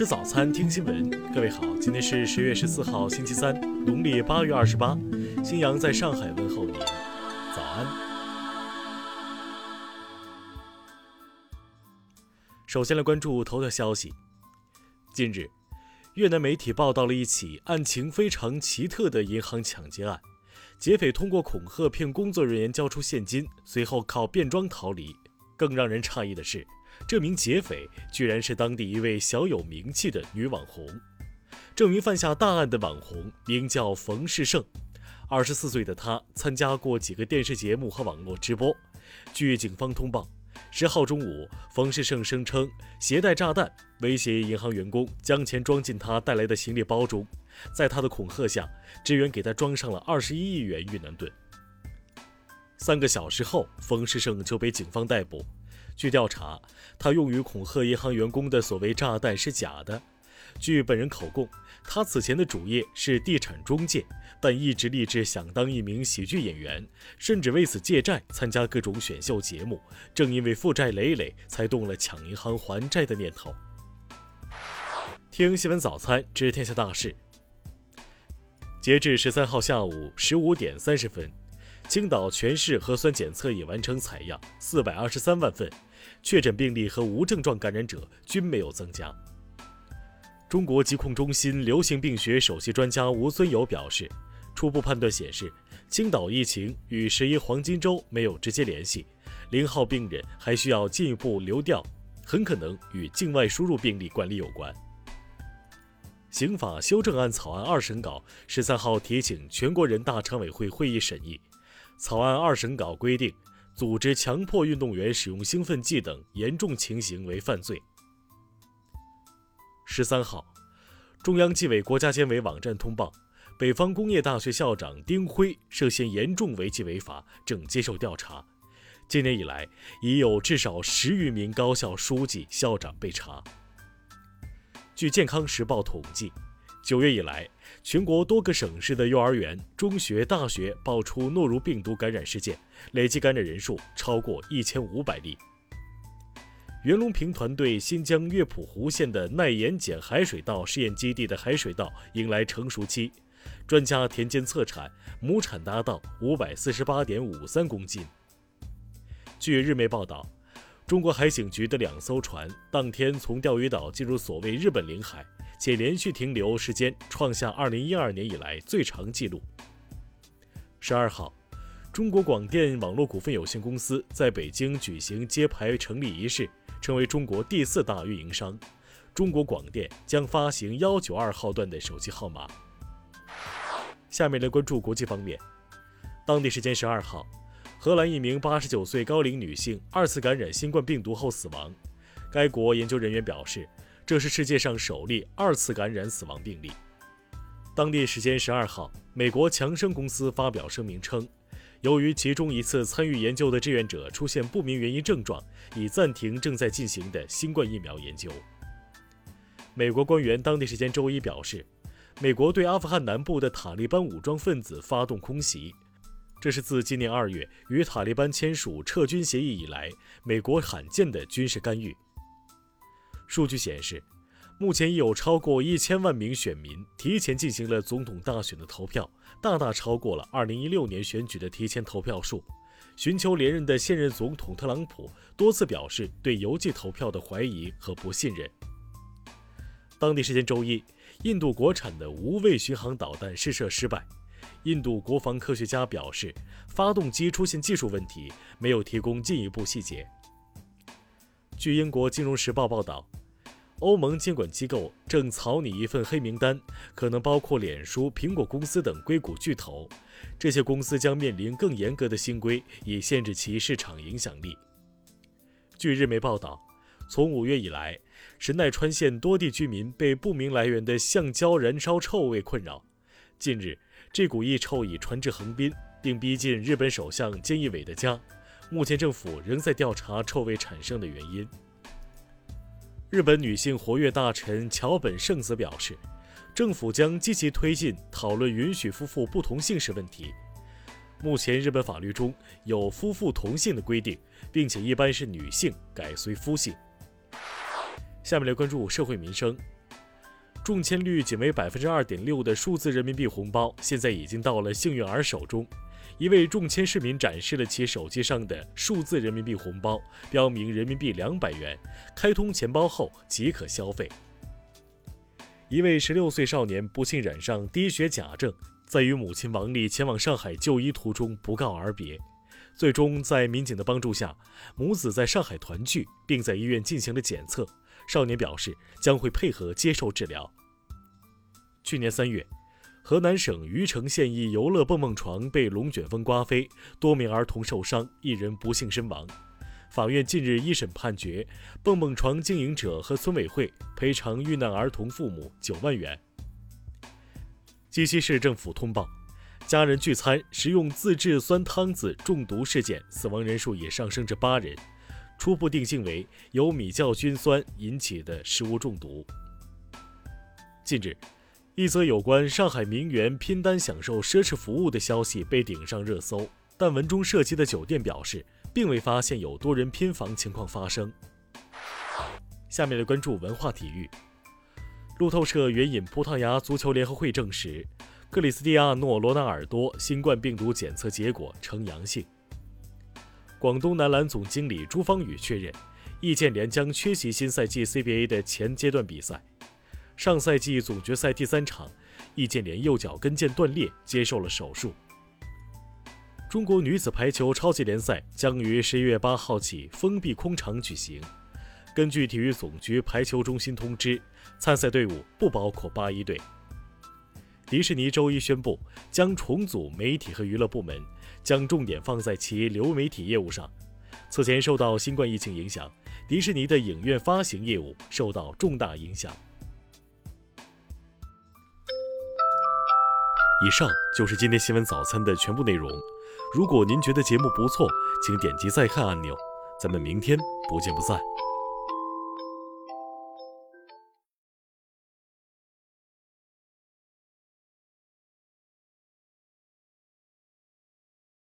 吃早餐，听新闻。各位好，今天是十月十四号，星期三，农历八月二十八。新阳在上海问候您，早安。首先来关注头条消息。近日，越南媒体报道了一起案情非常奇特的银行抢劫案。劫匪通过恐吓骗工作人员交出现金，随后靠变装逃离。更让人诧异的是。这名劫匪居然是当地一位小有名气的女网红。这名犯下大案的网红名叫冯世胜，二十四岁的他参加过几个电视节目和网络直播。据警方通报，十号中午，冯世胜声称携带炸弹威胁银行员工将钱装进他带来的行李包中，在他的恐吓下，职员给他装上了二十一亿元越南盾。三个小时后，冯世胜就被警方逮捕。据调查，他用于恐吓银行员工的所谓炸弹是假的。据本人口供，他此前的主业是地产中介，但一直立志想当一名喜剧演员，甚至为此借债参加各种选秀节目。正因为负债累累，才动了抢银行还债的念头。听新闻早餐知天下大事。截至十三号下午十五点三十分，青岛全市核酸检测已完成采样四百二十三万份。确诊病例和无症状感染者均没有增加。中国疾控中心流行病学首席专家吴尊友表示，初步判断显示，青岛疫情与十一黄金周没有直接联系，零号病人还需要进一步流调，很可能与境外输入病例管理有关。刑法修正案草案二审稿十三号提请全国人大常委会会议审议，草案二审稿规定。组织强迫运动员使用兴奋剂等严重情形为犯罪。十三号，中央纪委国家监委网站通报，北方工业大学校长丁辉涉嫌严重违纪违法，正接受调查。今年以来，已有至少十余名高校书记、校长被查。据《健康时报》统计，九月以来，全国多个省市的幼儿园、中学、大学爆出诺如病毒感染事件，累计感染人数超过一千五百例。袁隆平团队新疆月浦湖县的耐盐碱海水稻试验基地的海水稻迎来成熟期，专家田间测产，亩产达到五百四十八点五三公斤。据日媒报道，中国海警局的两艘船当天从钓鱼岛进入所谓日本领海。且连续停留时间创下二零一二年以来最长纪录。十二号，中国广电网络股份有限公司在北京举行揭牌成立仪式，成为中国第四大运营商。中国广电将发行幺九二号段的手机号码。下面来关注国际方面。当地时间十二号，荷兰一名八十九岁高龄女性二次感染新冠病毒后死亡。该国研究人员表示。这是世界上首例二次感染死亡病例。当地时间十二号，美国强生公司发表声明称，由于其中一次参与研究的志愿者出现不明原因症状，已暂停正在进行的新冠疫苗研究。美国官员当地时间周一表示，美国对阿富汗南部的塔利班武装分子发动空袭，这是自今年二月与塔利班签署撤军协议以来，美国罕见的军事干预。数据显示，目前已有超过一千万名选民提前进行了总统大选的投票，大大超过了2016年选举的提前投票数。寻求连任的现任总统特朗普多次表示对邮寄投票的怀疑和不信任。当地时间周一，印度国产的无畏巡航导弹试射失败。印度国防科学家表示，发动机出现技术问题，没有提供进一步细节。据英国《金融时报》报道。欧盟监管机构正草拟一份黑名单，可能包括脸书、苹果公司等硅谷巨头。这些公司将面临更严格的新规，以限制其市场影响力。据日媒报道，从五月以来，神奈川县多地居民被不明来源的橡胶燃烧臭味困扰。近日，这股异臭已传至横滨，并逼近日本首相菅义伟的家。目前，政府仍在调查臭味产生的原因。日本女性活跃大臣桥本圣子表示，政府将积极推进讨论允许夫妇不同姓氏问题。目前，日本法律中有夫妇同姓的规定，并且一般是女性改随夫姓。下面来关注社会民生。中签率仅为百分之二点六的数字人民币红包，现在已经到了幸运儿手中。一位中签市民展示了其手机上的数字人民币红包，标明人民币两百元，开通钱包后即可消费。一位十六岁少年不幸染上低血钾症，在与母亲王丽前往上海就医途中不告而别。最终在民警的帮助下，母子在上海团聚，并在医院进行了检测。少年表示将会配合接受治疗。去年三月，河南省虞城县一游乐蹦蹦床被龙卷风刮飞，多名儿童受伤，一人不幸身亡。法院近日一审判决，蹦蹦床经营者和村委会赔偿遇难儿童父母九万元。鸡西市政府通报，家人聚餐食用自制酸汤子中毒事件，死亡人数也上升至八人，初步定性为由米酵菌酸引起的食物中毒。近日，一则有关上海名媛拼单享受奢侈服务的消息被顶上热搜，但文中涉及的酒店表示。并未发现有多人拼房情况发生。下面来关注文化体育。路透社援引葡萄牙足球联合会证实，克里斯蒂亚诺·罗纳尔多新冠病毒检测结果呈阳性。广东男篮总经理朱芳雨确认，易建联将缺席新赛季 CBA 的前阶段比赛。上赛季总决赛第三场，易建联右脚跟腱断裂，接受了手术。中国女子排球超级联赛将于十一月八号起封闭空场举行。根据体育总局排球中心通知，参赛队伍不包括八一队。迪士尼周一宣布将重组媒体和娱乐部门，将重点放在其流媒体业务上。此前受到新冠疫情影响，迪士尼的影院发行业务受到重大影响。以上就是今天新闻早餐的全部内容。如果您觉得节目不错，请点击再看按钮。咱们明天不见不散。